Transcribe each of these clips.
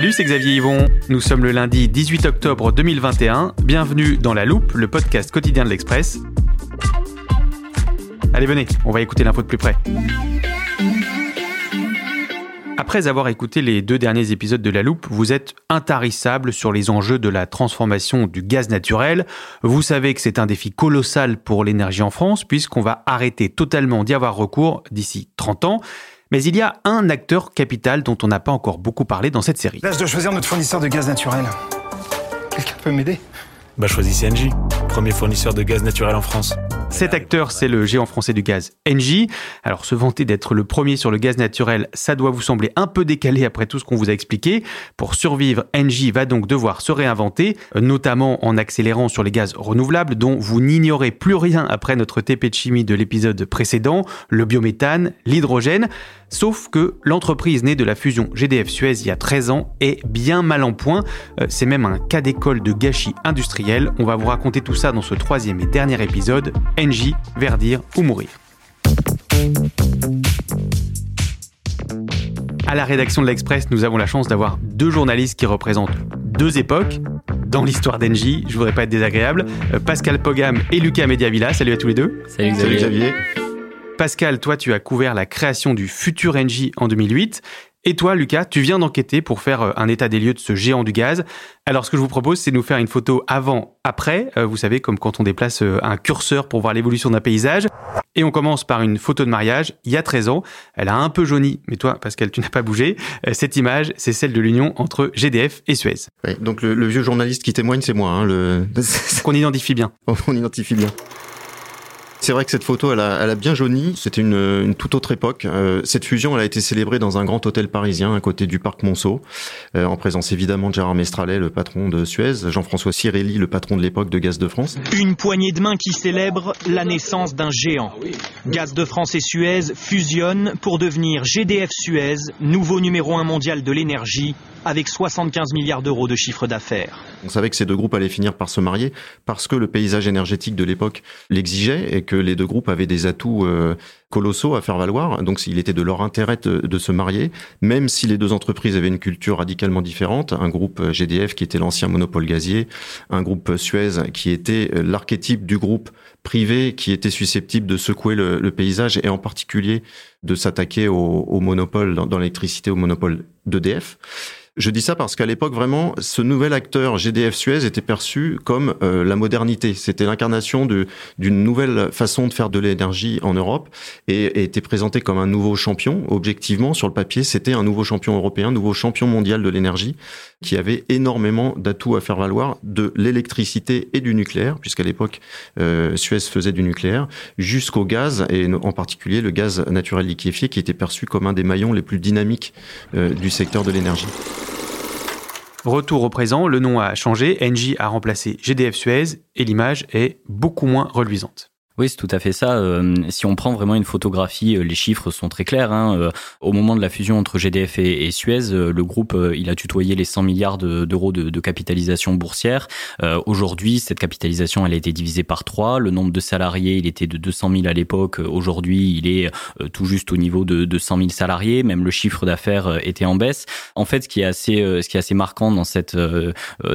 Salut, c'est Xavier Yvon. Nous sommes le lundi 18 octobre 2021. Bienvenue dans La Loupe, le podcast quotidien de l'Express. Allez, venez, on va écouter l'info de plus près. Après avoir écouté les deux derniers épisodes de La Loupe, vous êtes intarissable sur les enjeux de la transformation du gaz naturel. Vous savez que c'est un défi colossal pour l'énergie en France, puisqu'on va arrêter totalement d'y avoir recours d'ici 30 ans. Mais il y a un acteur capital dont on n'a pas encore beaucoup parlé dans cette série. L'âge de choisir notre fournisseur de gaz naturel. Quelqu'un peut m'aider? Bah choisis CNJ, premier fournisseur de gaz naturel en France. Cet acteur, c'est le géant français du gaz Engie. Alors, se vanter d'être le premier sur le gaz naturel, ça doit vous sembler un peu décalé après tout ce qu'on vous a expliqué. Pour survivre, Engie va donc devoir se réinventer, notamment en accélérant sur les gaz renouvelables, dont vous n'ignorez plus rien après notre TP de chimie de l'épisode précédent, le biométhane, l'hydrogène. Sauf que l'entreprise née de la fusion GDF-Suez il y a 13 ans est bien mal en point. Euh, c'est même un cas d'école de gâchis industriel. On va vous raconter tout ça dans ce troisième et dernier épisode. Engie, verdir ou mourir. À la rédaction de l'Express, nous avons la chance d'avoir deux journalistes qui représentent deux époques dans l'histoire d'Engie. Je voudrais pas être désagréable. Euh, Pascal Pogam et Lucas Mediavilla. Salut à tous les deux. Salut Xavier. Salut Xavier. Pascal, toi, tu as couvert la création du futur Engie en 2008. Et toi, Lucas, tu viens d'enquêter pour faire euh, un état des lieux de ce géant du gaz. Alors, ce que je vous propose, c'est de nous faire une photo avant-après. Euh, vous savez, comme quand on déplace euh, un curseur pour voir l'évolution d'un paysage. Et on commence par une photo de mariage, il y a 13 ans. Elle a un peu jauni, mais toi, Pascal, tu n'as pas bougé. Cette image, c'est celle de l'union entre GDF et Suez. Oui, donc le, vieux journaliste qui témoigne, c'est moi. Hein, le... Qu'on identifie bien. On identifie bien. C'est vrai que cette photo, elle a, elle a bien jauni. C'était une, une, toute autre époque. Euh, cette fusion, elle a été célébrée dans un grand hôtel parisien à côté du parc Monceau, euh, en présence évidemment de Gérard Mestralet, le patron de Suez, Jean-François Cirelli, le patron de l'époque de Gaz de France. Une poignée de mains qui célèbre la naissance d'un géant. Gaz de France et Suez fusionnent pour devenir GDF Suez, nouveau numéro un mondial de l'énergie, avec 75 milliards d'euros de chiffre d'affaires. On savait que ces deux groupes allaient finir par se marier parce que le paysage énergétique de l'époque l'exigeait et que les deux groupes avaient des atouts euh, colossaux à faire valoir. Donc il était de leur intérêt de, se marier, même si les deux entreprises avaient une culture radicalement différente. Un groupe euh, GDF qui était l'ancien monopole gazier, un groupe Suez qui était euh, l'archétype du groupe privé qui était susceptible de secouer le, paysage et en particulier de s'attaquer au, monopole dans, dans l'électricité, au monopole d'EDF. Je dis ça parce qu'à l'époque, vraiment, ce nouvel acteur GDF Suez était perçu comme euh, la modernité. C'était l'incarnation d'une nouvelle façon de faire de l'énergie en Europe et, et, était présenté comme un nouveau champion. Objectivement, sur le papier, c'était un nouveau champion européen, nouveau champion mondial de l'énergie qui avait énormément d'atouts à faire valoir de l'électricité et du nucléaire, puisqu'à l'époque, euh, Suez faisait du nucléaire, jusqu'au gaz, et en particulier le gaz naturel liquéfié, qui était perçu comme un des maillons les plus dynamiques euh, du secteur de l'énergie. Retour au présent, le nom a changé, Engie a remplacé GDF Suez et l'image est beaucoup moins reluisante. Oui, c'est tout à fait ça. Euh, si on prend vraiment une photographie, euh, les chiffres sont très clairs. Hein. Euh, au moment de la fusion entre GDF et, Suez, le groupe il a tutoyé les 100 milliards d'euros de, capitalisation boursière. Aujourd'hui, cette capitalisation elle a été divisée par trois. Le nombre de salariés, il était de 200 000 à l'époque. Aujourd'hui, il est tout juste au niveau de, de 100 000 salariés. Même le chiffre d'affaires était en baisse. En fait, ce qui est assez, ce qui est assez marquant dans cette,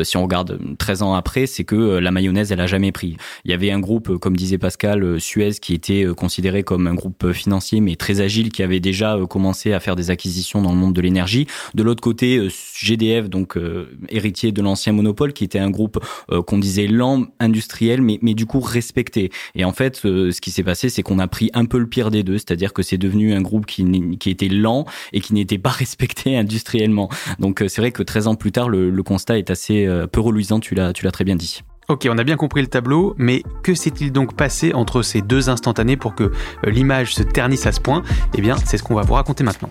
si on regarde 13 ans après, c'est que la mayonnaise, elle a jamais pris. Il y avait un groupe, comme disait Pascal Suez qui était euh, considéré comme un groupe financier mais très agile qui avait déjà euh, commencé à faire des acquisitions dans le monde de l'énergie. De l'autre côté, euh, GDF, donc héritier de l'ancien monopole, qui était un groupe qu'on disait lent, industriel, mais, mais du coup respecté. Et en fait, ce qui s'est passé, c'est qu'on a pris un peu le pire des deux, c'est-à-dire que c'est devenu un groupe qui, qui était lent et qui n'était pas respecté industriellement. Donc c'est vrai que 13 ans plus tard, le, le constat est assez peu reluisant, tu l'as très bien dit. Ok, on a bien compris le tableau, mais que s'est-il donc passé entre ces deux instantanés pour que euh, l'image se ternisse à ce point? Eh bien, c'est ce qu'on va vous raconter maintenant.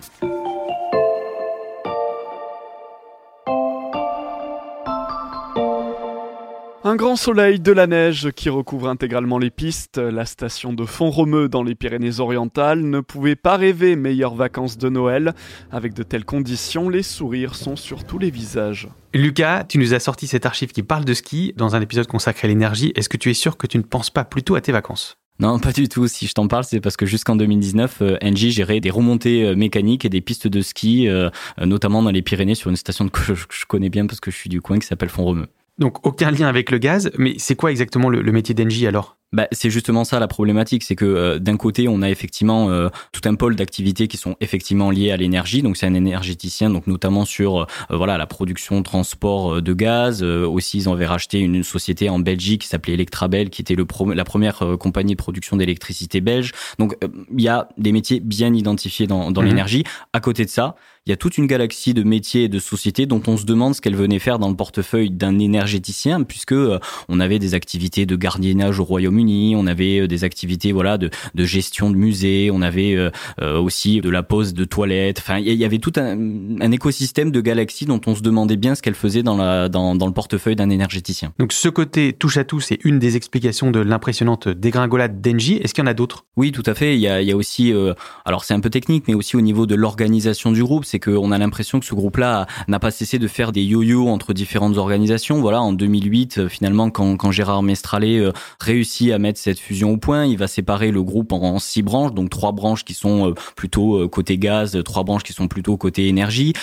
Un grand soleil, de la neige qui recouvre intégralement les pistes, la station de Font-Romeu dans les Pyrénées-Orientales ne pouvait pas rêver meilleures vacances de Noël. Avec de telles conditions, les sourires sont sur tous les visages. Lucas, tu nous as sorti cet archive qui parle de ski dans un épisode consacré à l'énergie. Est-ce que tu es sûr que tu ne penses pas plutôt à tes vacances? Non, pas du tout. Si je t'en parle, c'est parce que jusqu'en 2019, euh, Engie gérait des remontées euh, mécaniques et des pistes de ski, euh, notamment dans les Pyrénées, sur une station que je connais bien parce que je suis du coin qui s'appelle Font-Romeu. Donc aucun lien avec le gaz, mais c'est quoi exactement le, métier d'Engie alors? Bah, c'est justement ça la problématique, c'est que euh, d'un côté on a effectivement euh, tout un pôle d'activités qui sont effectivement liées à l'énergie, donc c'est un énergéticien, donc notamment sur euh, voilà la production, transport de gaz. aussi ils avaient racheté une, société en Belgique qui s'appelait Electrabel, qui était le la première compagnie de production d'électricité belge. Donc il y a des métiers bien identifiés dans, dans mhm. l'énergie. À côté de ça, il y a toute une galaxie de métiers et de sociétés dont on se demande ce qu'elles venaient faire dans le portefeuille d'un énergéticien, puisque euh, on avait des activités de gardiennage au Royaume-Uni, on avait euh, des activités voilà de, de gestion de musées, on avait euh, aussi de la pose de toilettes. Enfin, il y avait tout un, un écosystème de galaxies dont on se demandait bien ce qu'elles faisaient dans, la, dans, dans le portefeuille d'un énergéticien. Donc ce côté touche à tout, c'est une des explications de l'impressionnante dégringolade d'Engie. Est-ce qu'il y en a d'autres? Oui, tout à fait. Il y a, il y a aussi, alors c'est un peu technique, mais aussi au niveau de l'organisation du groupe c'est qu'on a l'impression que ce groupe-là n'a pas cessé de faire des yo-yo entre différentes organisations. Voilà, en 2008, euh, finalement, quand, quand Gérard Mestralet euh, à mettre cette fusion au point, il va séparer le groupe en, six branches, donc trois branches qui sont euh, plutôt côté gaz, trois branches qui sont plutôt côté énergie.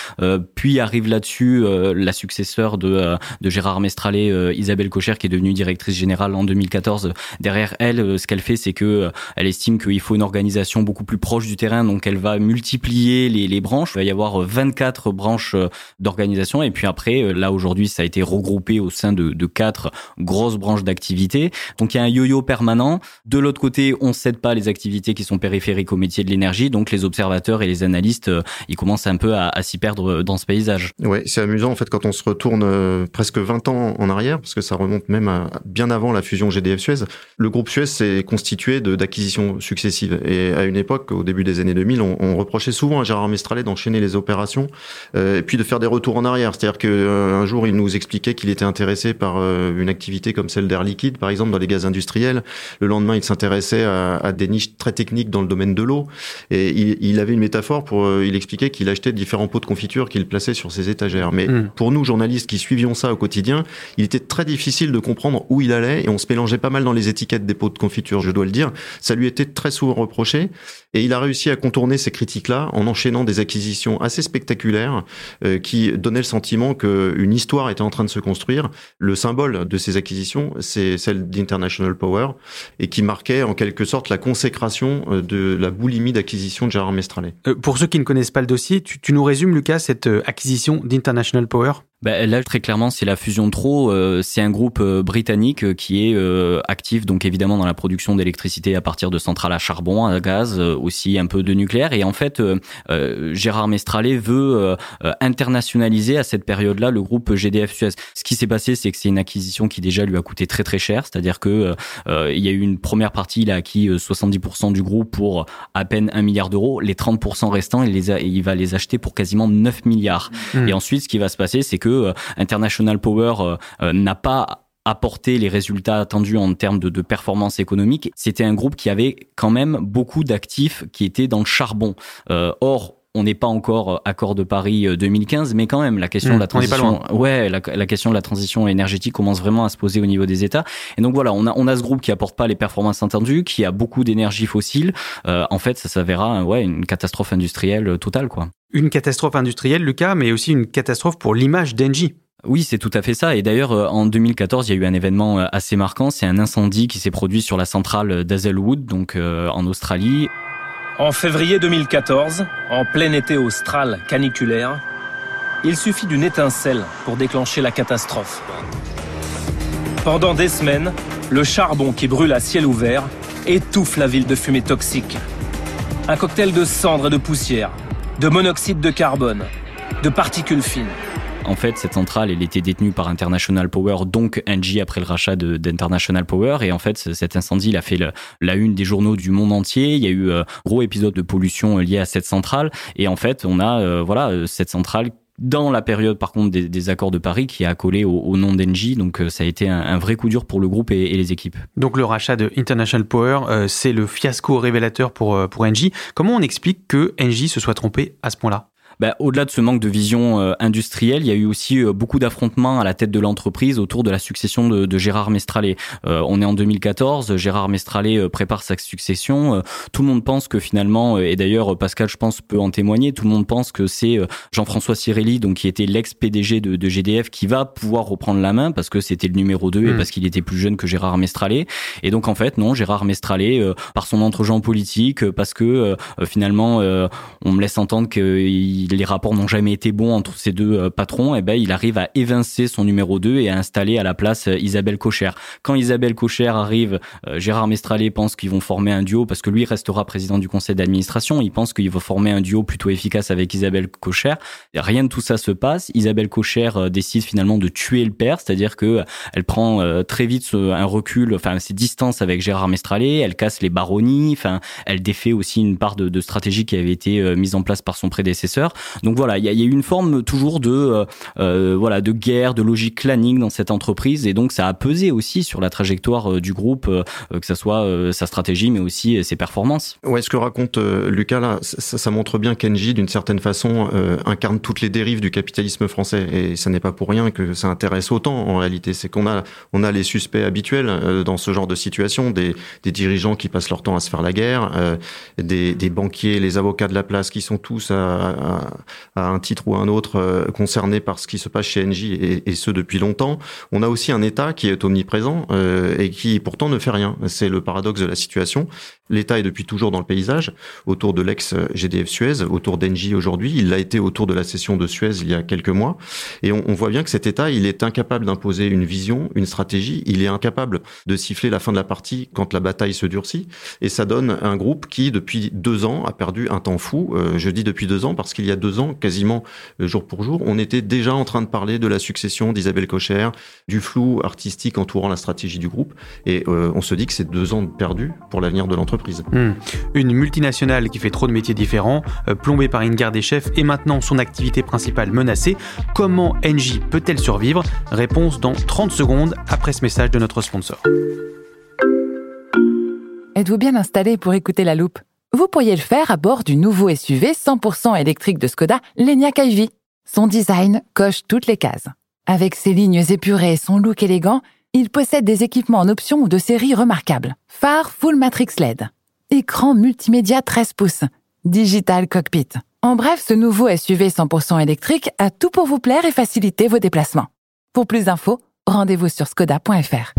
puis arrive là-dessus la successeur de, de Gérard Mestralet, Isabelle Cocher, qui est devenue directrice générale en 2014. Derrière elle, ce qu'elle fait, c'est que elle estime qu'il faut une organisation beaucoup plus proche du terrain, donc elle va multiplier les, les branches. Il va y avoir 24 branches euh, d'organisation. Et puis après, euh, là aujourd'hui, ça a été regroupé au sein de, de quatre grosses branches d'activité. Donc il y a un yo-yo permanent. De l'autre côté, on cède pas les activités qui sont périphériques au métier de l'énergie. Donc les observateurs et les analystes, euh, ils commencent un peu à, s'y perdre dans ce paysage. Ouais, c'est amusant en fait quand on se retourne presque 20 ans en arrière, parce que ça remonte même bien avant la fusion GDF-Suez. Le groupe Suez s'est constitué d'acquisitions successives. Et à une époque, au début des années 2000, on, reprochait souvent à Gérard Mestralet d'enchaîner les opérations, euh, et puis de faire des retours en arrière. C'est-à-dire qu'un euh, jour, il nous expliquait qu'il était intéressé par euh, une activité comme celle d'Air Liquide, par exemple, dans les gaz industriels. Le lendemain, il s'intéressait à, à, des niches très techniques dans le domaine de l'eau. Et il, il, avait une métaphore pour, il expliquait qu'il achetait différents pots de confiture qu'il plaçait sur ses étagères. Mais hmm. pour nous, journalistes qui suivions ça au quotidien, il était très difficile de comprendre où il allait et on se mélangeait pas mal dans les étiquettes des pots de confiture, je dois le dire. Ça lui était très souvent reproché et il a réussi à contourner ces critiques-là en enchaînant des acquisitions assez spectaculaire euh, qui donnait le sentiment qu'une histoire était en train de se construire. Le symbole de ces acquisitions, c'est celle d'International Power et qui marquait en quelque sorte la consécration euh, de la boulimie d'acquisition de Gérard Mestralet. Euh, pour ceux qui ne connaissent pas le dossier, tu, tu nous résumes, Lucas, cette acquisition d'International Power? Bah, là, très clairement, c'est la fusion de trop. Euh, c'est un groupe euh, britannique euh, qui est actif, donc évidemment dans la production d'électricité à partir de centrales à charbon, à gaz, aussi un peu de nucléaire. Et en fait, Gérard Mestralet veut internationaliser à cette période-là le groupe GDF Suez. Ce qui s'est passé, c'est que c'est une acquisition qui déjà lui a coûté très très cher. C'est-à-dire que il y a eu une première partie, il a acquis 70% du groupe pour à peine 1 milliard d'euros. Les 30% restants, il, les a, il va les acheter pour quasiment 9 milliards. Mmh. Et ensuite, ce qui va se passer, c'est que euh, International Power euh, euh, n'a pas apporté les résultats attendus en termes de, de performance économique. C'était un groupe qui avait quand même beaucoup d'actifs qui étaient dans le charbon. or, on n'est pas encore accord de Paris 2015, mais quand même la question de la mmh, transition, ouais, la, question de la transition énergétique commence vraiment à se poser au niveau des États. Et donc voilà, on a on a ce groupe qui apporte pas les performances attendues, qui a beaucoup d'énergie fossile. en fait, ça s'avérera ouais une catastrophe industrielle totale quoi une catastrophe industrielle, Lucas, mais aussi une catastrophe pour l'image d'Engie. Oui, c'est tout à fait ça. Et d'ailleurs, euh, en 2014, il y a eu un événement euh, assez marquant. C'est un incendie qui s'est produit sur la centrale d'Hazelwood, donc euh, en Australie. En février 2014, en plein été austral caniculaire, il suffit d'une étincelle pour déclencher la catastrophe. Pendant des semaines, le charbon qui brûle à ciel ouvert étouffe la ville de fumée toxique. Un cocktail de cendres et de poussière de monoxyde de carbone, de particules fines. En fait, cette centrale, elle était détenue par International Power, donc Engie après le rachat d'International Power. Et en fait, cet incendie, il a fait la une des journaux du monde entier. Il y a eu euh, gros épisode de pollution euh, lié à cette centrale. Et en fait, on a euh, voilà cette centrale dans la période par contre des, accords de Paris qui a accolé au, nom d'Engie. Donc euh, ça a été un, vrai coup dur pour le groupe et, les équipes. Donc le rachat de International Power, euh, c'est le fiasco révélateur pour, euh, pour Engie. Comment on explique que Engie se soit trompé à ce point-là? Bah, Au-delà de ce manque de vision euh, industrielle, il y a eu aussi euh, beaucoup d'affrontements à la tête de l'entreprise autour de la succession de, de Gérard Mestralet. Euh, on est en 2014, Gérard Mestralet prépare sa succession. tout le monde pense que finalement, et d'ailleurs Pascal, je pense, peut en témoigner, tout le monde pense que c'est Jean-François Cirelli, donc qui était l'ex-PDG de, de, GDF, qui va pouvoir reprendre la main parce que c'était le numéro 2 et mmh. parce qu'il était plus jeune que Gérard Mestralet. Et donc en fait, non, Gérard Mestralet, par son entre-gens politique, parce que finalement, on me laisse entendre qu'il les rapports n'ont jamais été bons entre ces deux euh, patrons, et eh ben il arrive à évincer son numéro 2 et à installer à la place euh, Isabelle Cocher. Quand Isabelle Cocher arrive, euh, Gérard Mestralet pense qu'ils vont former un duo parce que lui restera président du conseil d'administration. Il pense qu'il va former un duo plutôt efficace avec Isabelle Cocher. Rien de tout ça se passe. Isabelle Cocher décide finalement de tuer le père, c'est-à-dire que elle prend très vite un recul, enfin ses distances avec Gérard Mestralet. Elle casse les baronnies, enfin elle défait aussi une part de, de stratégie qui avait été mise en place par son prédécesseur. Donc voilà, il y a, y a, une forme toujours de euh, euh, voilà de guerre, de logique clanique dans cette entreprise, et donc ça a pesé aussi sur la trajectoire euh, du groupe, que ce soit sa stratégie, mais aussi ses performances. Ouais, ce que raconte Lucas là, ça, ça, montre bien qu'Engie, d'une certaine façon, incarne toutes les dérives du capitalisme français, et ça n'est pas pour rien que ça intéresse autant en réalité. C'est qu'on a on a les suspects habituels dans ce genre de situation, des, des dirigeants qui passent leur temps à se faire la guerre, des, des banquiers, les avocats de la place qui sont tous à, à, à un titre ou un autre euh, concerné par ce qui se passe chez Engie et, et ce depuis longtemps. On a aussi un État qui est omniprésent euh, et qui pourtant ne fait rien. C'est le paradoxe de la situation. L'État est depuis toujours dans le paysage, autour de l'ex-GDF Suez, autour d'Engie aujourd'hui. Il l'a été autour de la cession de Suez il y a quelques mois. Et on, on voit bien que cet État, il est incapable d'imposer une vision, une stratégie. Il est incapable de siffler la fin de la partie quand la bataille se durcit. Et ça donne un groupe qui, depuis deux ans, a perdu un temps fou. Euh, je dis depuis deux ans parce qu'il y a deux ans, quasiment euh, jour pour jour, on était déjà en train de parler de la succession d'Isabelle Cocher, du flou artistique entourant la stratégie du groupe. Et euh, on se dit que c'est deux ans perdus pour l'avenir de l'entreprise. Hmm. Une multinationale qui fait trop de métiers différents, euh, plombée par une guerre des chefs et maintenant son activité principale menacée. Comment Engie peut-elle survivre? Réponse dans 30 secondes après ce message de notre sponsor. Êtes-vous bien installé pour écouter la loupe? Vous pourriez le faire à bord du nouveau SUV 100% électrique de Skoda, l'Enyaq iV. Son design coche toutes les cases. Avec ses lignes épurées et son look élégant, il possède des équipements en option ou de série remarquables. Phare Full Matrix LED. Écran multimédia 13 pouces. Digital Cockpit. En bref, ce nouveau SUV 100% électrique a tout pour vous plaire et faciliter vos déplacements. Pour plus d'infos, rendez-vous sur skoda.fr.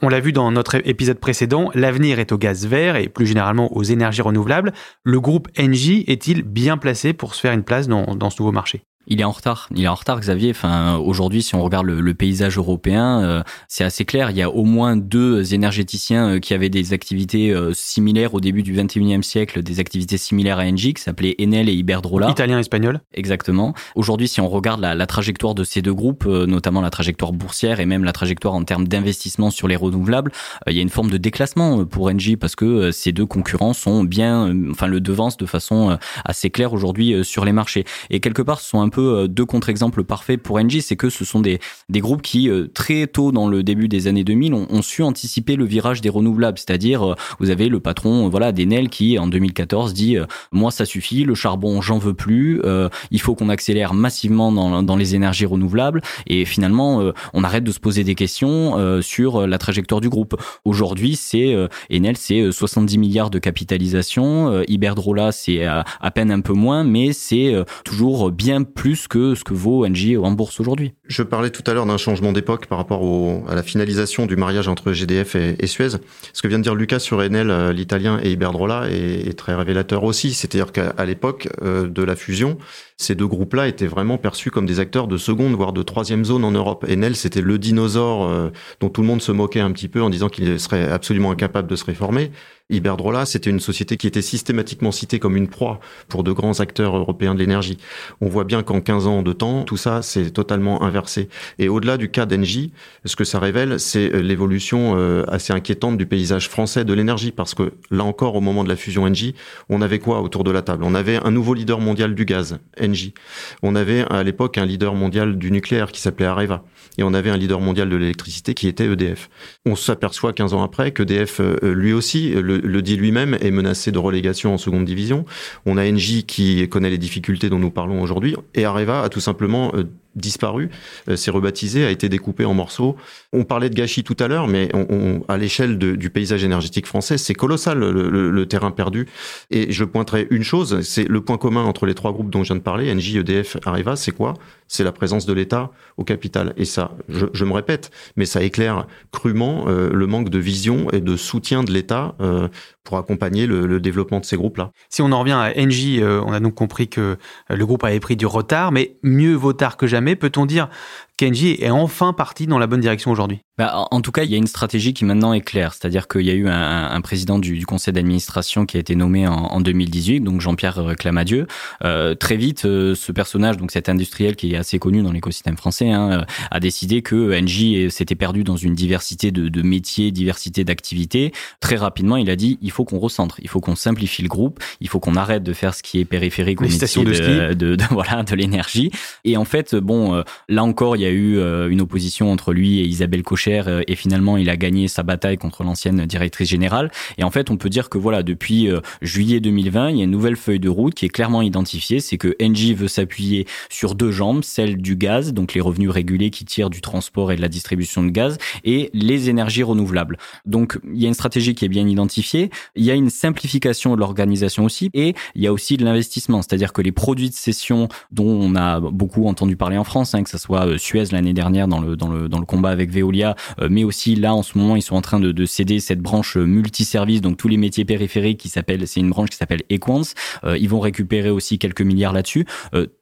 On l'a vu dans notre épisode précédent, l'avenir est au gaz vert et plus généralement aux énergies renouvelables. Le groupe Engie est-il bien placé pour se faire une place dans, dans ce nouveau marché? Il est en retard. Il est en retard, Xavier. Enfin, aujourd'hui, si on regarde le, paysage européen, euh, c'est assez clair. Il y a au moins deux énergéticiens euh, qui avaient des activités euh, similaires au début du 21e siècle, des activités similaires à Engie, qui s'appelaient Enel et Iberdrola. Italien, espagnol. Exactement. Aujourd'hui, si on regarde la, la, trajectoire de ces deux groupes, notamment la trajectoire boursière et même la trajectoire en termes d'investissement sur les renouvelables, il y a une forme de déclassement pour Engie parce que ces deux concurrents sont bien, enfin, le devancent de façon assez claire aujourd'hui sur les marchés. Et quelque part, ce sont un peu euh, deux contre-exemples parfaits pour Engie, c'est que ce sont des, des groupes qui, euh, très tôt dans le début des années 2000, ont, su anticiper le virage des renouvelables. C'est-à-dire, euh, vous avez le patron voilà, d'Enel qui, en 2014, dit Moi, ça suffit, le charbon, j'en veux plus, il faut qu'on accélère massivement dans, dans les énergies renouvelables. Et finalement, on arrête de se poser des questions sur la trajectoire du groupe. Aujourd'hui, c'est Enel, c'est 70 milliards de capitalisation. Iberdrola, c'est à peine un peu moins, mais c'est toujours bien plus plus que ce que vaut Engie en bourse aujourd'hui. Je parlais tout à l'heure d'un changement d'époque par rapport au, à la finalisation du mariage entre GDF et, Suez. Ce que vient de dire Lucas sur Enel, euh, l'italien, et Iberdrola est, très révélateur aussi. C'est-à-dire qu'à l'époque euh, de la fusion, ces deux groupes-là étaient vraiment perçus comme des acteurs de seconde, voire de troisième zone en Europe. Enel, c'était le dinosaure euh, dont tout le monde se moquait un petit peu en disant qu'il serait absolument incapable de se réformer. Iberdrola, c'était une société qui était systématiquement citée comme une proie pour de grands acteurs européens de l'énergie. On voit bien qu'en 15 ans de temps, tout ça s'est totalement inversé. Et au-delà du cas d'Engie, ce que ça révèle, c'est euh, l'évolution euh, assez inquiétante du paysage français de l'énergie, parce que là encore, au moment de la fusion Engie, on avait quoi autour de la table? On avait un nouveau leader mondial du gaz, Engie. On avait à l'époque un leader mondial du nucléaire qui s'appelait Areva et on avait un leader mondial de l'électricité qui était EDF. On s'aperçoit 15 ans après qu'EDF, euh, lui aussi, le, le dit lui-même, est menacé de relégation en seconde division. On a Engie qui connaît les difficultés dont nous parlons aujourd'hui, et Areva a tout simplement euh, disparu, euh, s'est rebaptisé, a été découpé en morceaux. On parlait de gâchis tout à l'heure, mais on, à l'échelle du paysage énergétique français, c'est colossal le, terrain perdu. Et je pointerai une chose, c'est le point commun entre les trois groupes dont je viens de parler, Engie, EDF, Areva, c'est quoi? C'est la présence de l'État au capital. Et ça, je, me répète, mais ça éclaire crûment euh, le manque de vision et de soutien de l'État euh, pour accompagner le, développement de ces groupes-là. Si on en revient à Engie, on a donc compris que le groupe avait pris du retard, mais mieux vaut tard que jamais peut-on dire Kenji est enfin parti dans la bonne direction aujourd'hui bah, En tout cas, il y a une stratégie qui maintenant est claire. C'est-à-dire qu'il y a eu un, un président du, du conseil d'administration qui a été nommé en, en 2018, donc Jean-Pierre euh, Clamadieu. Euh, très vite, euh, ce personnage, donc cet industriel qui est assez connu dans l'écosystème français, hein, euh, a décidé que Engie s'était perdu dans une diversité de, de métiers, diversité d'activités. Très rapidement, il a dit il faut qu'on recentre, il faut qu'on simplifie le groupe, il faut qu'on arrête de faire ce qui est périphérique au métier de, de, de, de, voilà de l'énergie. Et en fait, bon, là encore, il y a a eu euh, une opposition entre lui et Isabelle Cocher euh, et finalement il a gagné sa bataille contre l'ancienne directrice générale. Et en fait, on peut dire que voilà, depuis euh, juillet 2020, il y a une nouvelle feuille de route qui est clairement identifiée. C'est que Engie veut s'appuyer sur deux jambes, celle du gaz, donc les revenus régulés qui tirent du transport et de la distribution de gaz, et les énergies renouvelables. Donc il y a une stratégie qui est bien identifiée. Il y a une simplification de l'organisation aussi, et il y a aussi de l'investissement, c'est-à-dire que les produits de cession dont on a beaucoup entendu parler en France, hein, que ce soit Suez l'année dernière dans le, dans le, dans le combat avec Veolia, euh, mais aussi là en ce moment ils sont en train de, de céder cette branche euh, multiservice, donc tous les métiers périphériques qui s'appelle, c'est une branche qui s'appelle Equans. Euh, ils vont récupérer aussi quelques milliards là-dessus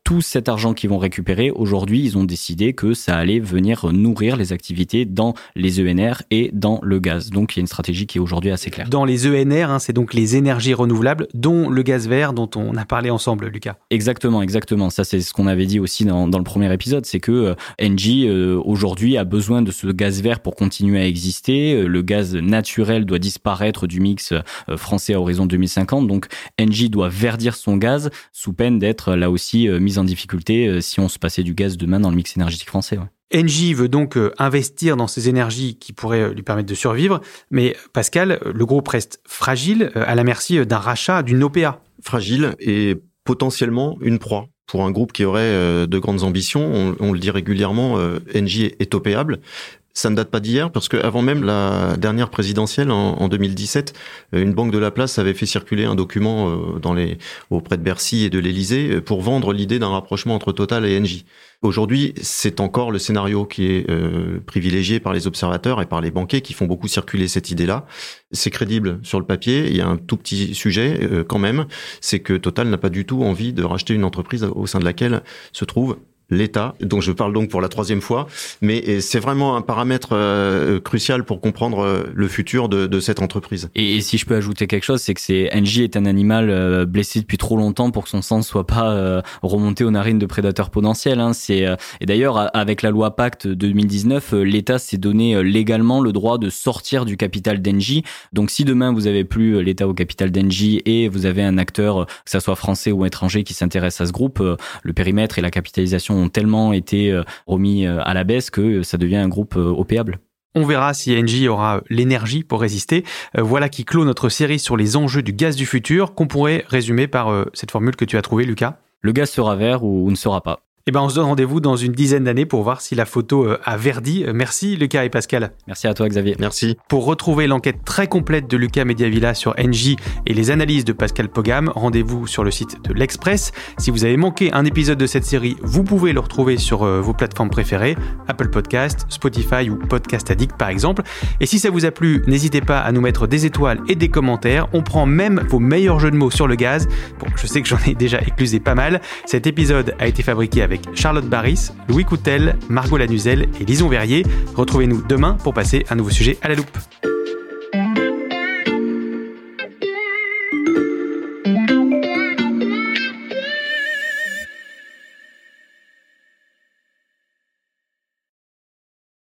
tout cet argent qu'ils vont récupérer, aujourd'hui, ils ont décidé que ça allait venir nourrir les activités dans les ENR et dans le gaz. Donc, il y a une stratégie qui est aujourd'hui assez claire. Dans les ENR, hein, c'est donc les énergies renouvelables, dont le gaz vert, dont on a parlé ensemble, Lucas. Exactement, exactement. Ça, c'est ce qu'on avait dit aussi dans, dans, le premier épisode, c'est que euh, Engie, euh, aujourd'hui, a besoin de ce gaz vert pour continuer à exister. Euh, le gaz naturel doit disparaître du mix français à horizon 2050. Donc, Engie doit verdir son gaz sous peine d'être là aussi en difficulté euh, si on se passait du gaz demain dans le mix énergétique français. Engie veut donc euh, investir dans ces énergies qui pourraient euh, lui permettre de survivre, mais Pascal, le groupe reste fragile à la merci d'un rachat d'une OPA. Fragile et potentiellement une proie pour un groupe qui aurait de grandes ambitions. On, le dit régulièrement, Engie est opéable ça ne date pas d'hier parce que avant même la dernière présidentielle en, 2017, euh, une banque de la place avait fait circuler un document euh, dans les auprès de Bercy et de l'Élysée euh, pour vendre l'idée d'un rapprochement entre Total et Engie. Aujourd'hui, c'est encore le scénario qui est privilégié par les observateurs et par les banquiers qui font beaucoup circuler cette idée-là. C'est crédible sur le papier. Il y a un tout petit sujet quand même, c'est que Total n'a pas du tout envie de racheter une entreprise au sein de laquelle se trouve l'État, dont je parle donc pour la troisième fois, mais c'est vraiment un paramètre euh, crucial pour comprendre euh, le futur de, de cette entreprise. Et, si je peux ajouter quelque chose, c'est que c'est Engie est un animal euh, blessé depuis trop longtemps pour que son sang soit pas remonté aux narines de prédateurs potentiels. Hein. C'est et d'ailleurs avec la loi Pacte 2019, l'État s'est donné légalement le droit de sortir du capital d'Engie. Donc si demain vous avez plus l'État au capital d'Engie et vous avez un acteur, que ça soit français ou étranger, qui s'intéresse à ce groupe, le périmètre et la capitalisation ont tellement été euh, remis euh, à la baisse que ça devient un groupe euh, opéable. On verra si Engie aura l'énergie pour résister. Voilà qui clôt notre série sur les enjeux du gaz du futur, qu'on pourrait résumer par cette formule que tu as trouvée, Lucas. Le gaz sera vert ou ne sera pas. Eh ben, on se donne rendez-vous dans une dizaine d'années pour voir si la photo euh, a verdi. Merci Lucas et Pascal. Merci à toi Xavier. Merci. Pour retrouver l'enquête très complète de Lucas Mediavilla sur NJ et les analyses de Pascal Pogam, rendez-vous sur le site de l'Express. Si vous avez manqué un épisode de cette série, vous pouvez le retrouver sur euh, vos plateformes préférées, Apple Podcast, Spotify ou Podcast Addict par exemple. Et si ça vous a plu, n'hésitez pas à nous mettre des étoiles et des commentaires. On prend même vos meilleurs jeux de mots sur le gaz. Bon, je sais que j'en ai déjà éclusé pas mal. Cet épisode a été fabriqué avec Charlotte Barris, Louis Coutel, Margot Lanuzel et Lison Verrier. Retrouvez-nous demain pour passer un nouveau sujet à la loupe.